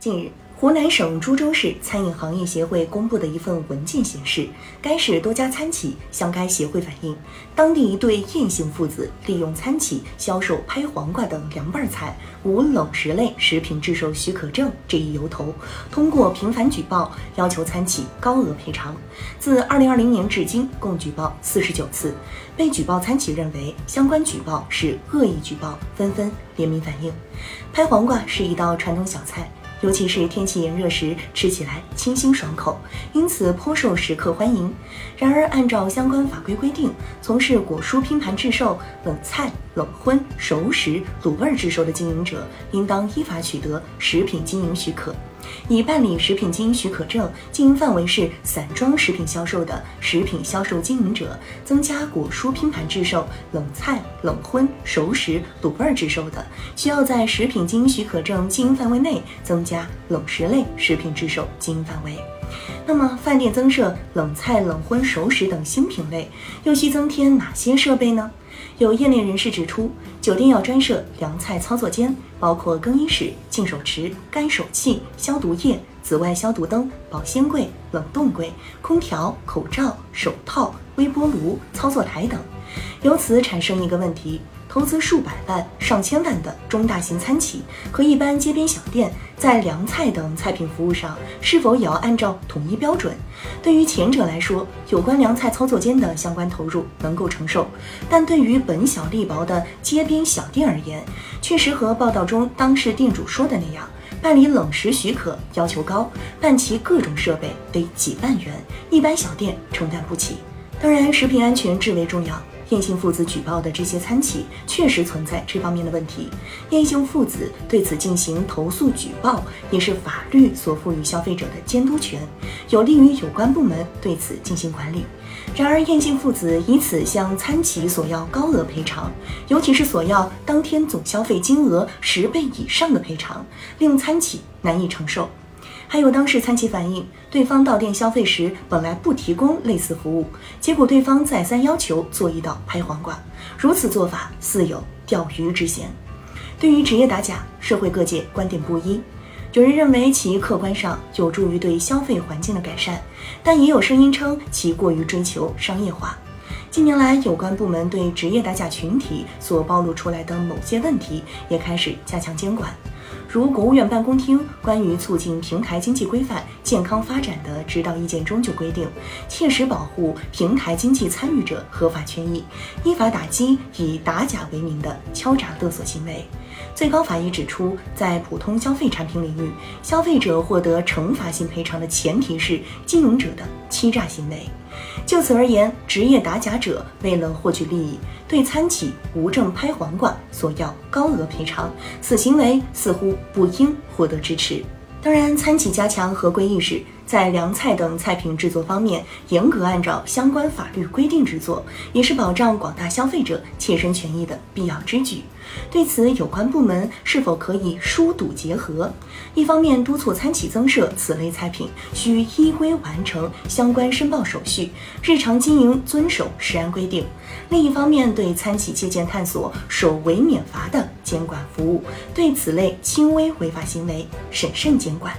近日，湖南省株洲市餐饮行业协会公布的一份文件显示，该市多家餐企向该协会反映，当地一对燕姓父子利用餐企销售拍黄瓜等凉拌菜无冷食类食品制售许可证这一由头，通过频繁举报要求餐企高额赔偿。自2020年至今，共举报49次，被举报餐企认为相关举报是恶意举报，纷纷联名反映。拍黄瓜是一道传统小菜。尤其是天气炎热时，吃起来清新爽口，因此颇受食客欢迎。然而，按照相关法规规定，从事果蔬拼盘制售、冷菜、冷荤、熟食、卤味制售的经营者，应当依法取得食品经营许可。已办理食品经营许可证、经营范围是散装食品销售的食品销售经营者，增加果蔬拼盘制售、冷菜、冷荤、熟食、卤味制售的，需要在食品经营许可证经营范围内增加冷食类食品制售经营范围。那么，饭店增设冷菜、冷荤、熟食等新品类，又需增添哪些设备呢？有业内人士指出，酒店要专设凉菜操作间，包括更衣室、净手池、干手器、消毒液、紫外消毒灯、保鲜柜、冷冻柜、空调、口罩、手套、微波炉、操作台等。由此产生一个问题。投资数百万、上千万的中大型餐企和一般街边小店，在凉菜等菜品服务上，是否也要按照统一标准？对于前者来说，有关凉菜操作间的相关投入能够承受；但对于本小利薄的街边小店而言，确实和报道中当事店主说的那样，办理冷食许可要求高，办齐各种设备得几万元，一般小店承担不起。当然，食品安全至为重要。燕姓父子举报的这些餐企确实存在这方面的问题，燕姓父子对此进行投诉举报，也是法律所赋予消费者的监督权，有利于有关部门对此进行管理。然而，燕姓父子以此向餐企索要高额赔偿，尤其是索要当天总消费金额十倍以上的赔偿，令餐企难以承受。还有当事餐企反映，对方到店消费时本来不提供类似服务，结果对方再三要求做一道拍黄瓜，如此做法似有钓鱼之嫌。对于职业打假，社会各界观点不一，有人认为其客观上有助于对消费环境的改善，但也有声音称其过于追求商业化。近年来，有关部门对职业打假群体所暴露出来的某些问题也开始加强监管。如国务院办公厅关于促进平台经济规范健康发展的指导意见中就规定，切实保护平台经济参与者合法权益，依法打击以打假为名的敲诈勒索行为。最高法也指出，在普通消费产品领域，消费者获得惩罚性赔偿的前提是经营者的欺诈行为。就此而言，职业打假者为了获取利益，对餐企无证拍黄瓜索要高额赔偿，此行为似乎不应获得支持。当然，餐企加强合规意识，在凉菜等菜品制作方面严格按照相关法律规定制作，也是保障广大消费者切身权益的必要之举。对此，有关部门是否可以疏堵结合？一方面督促餐企增设此类菜品需依规完成相关申报手续，日常经营遵守食安规定；另一方面对餐企借鉴探索首违免罚的监管服务，对此类轻微违法行为审慎监管。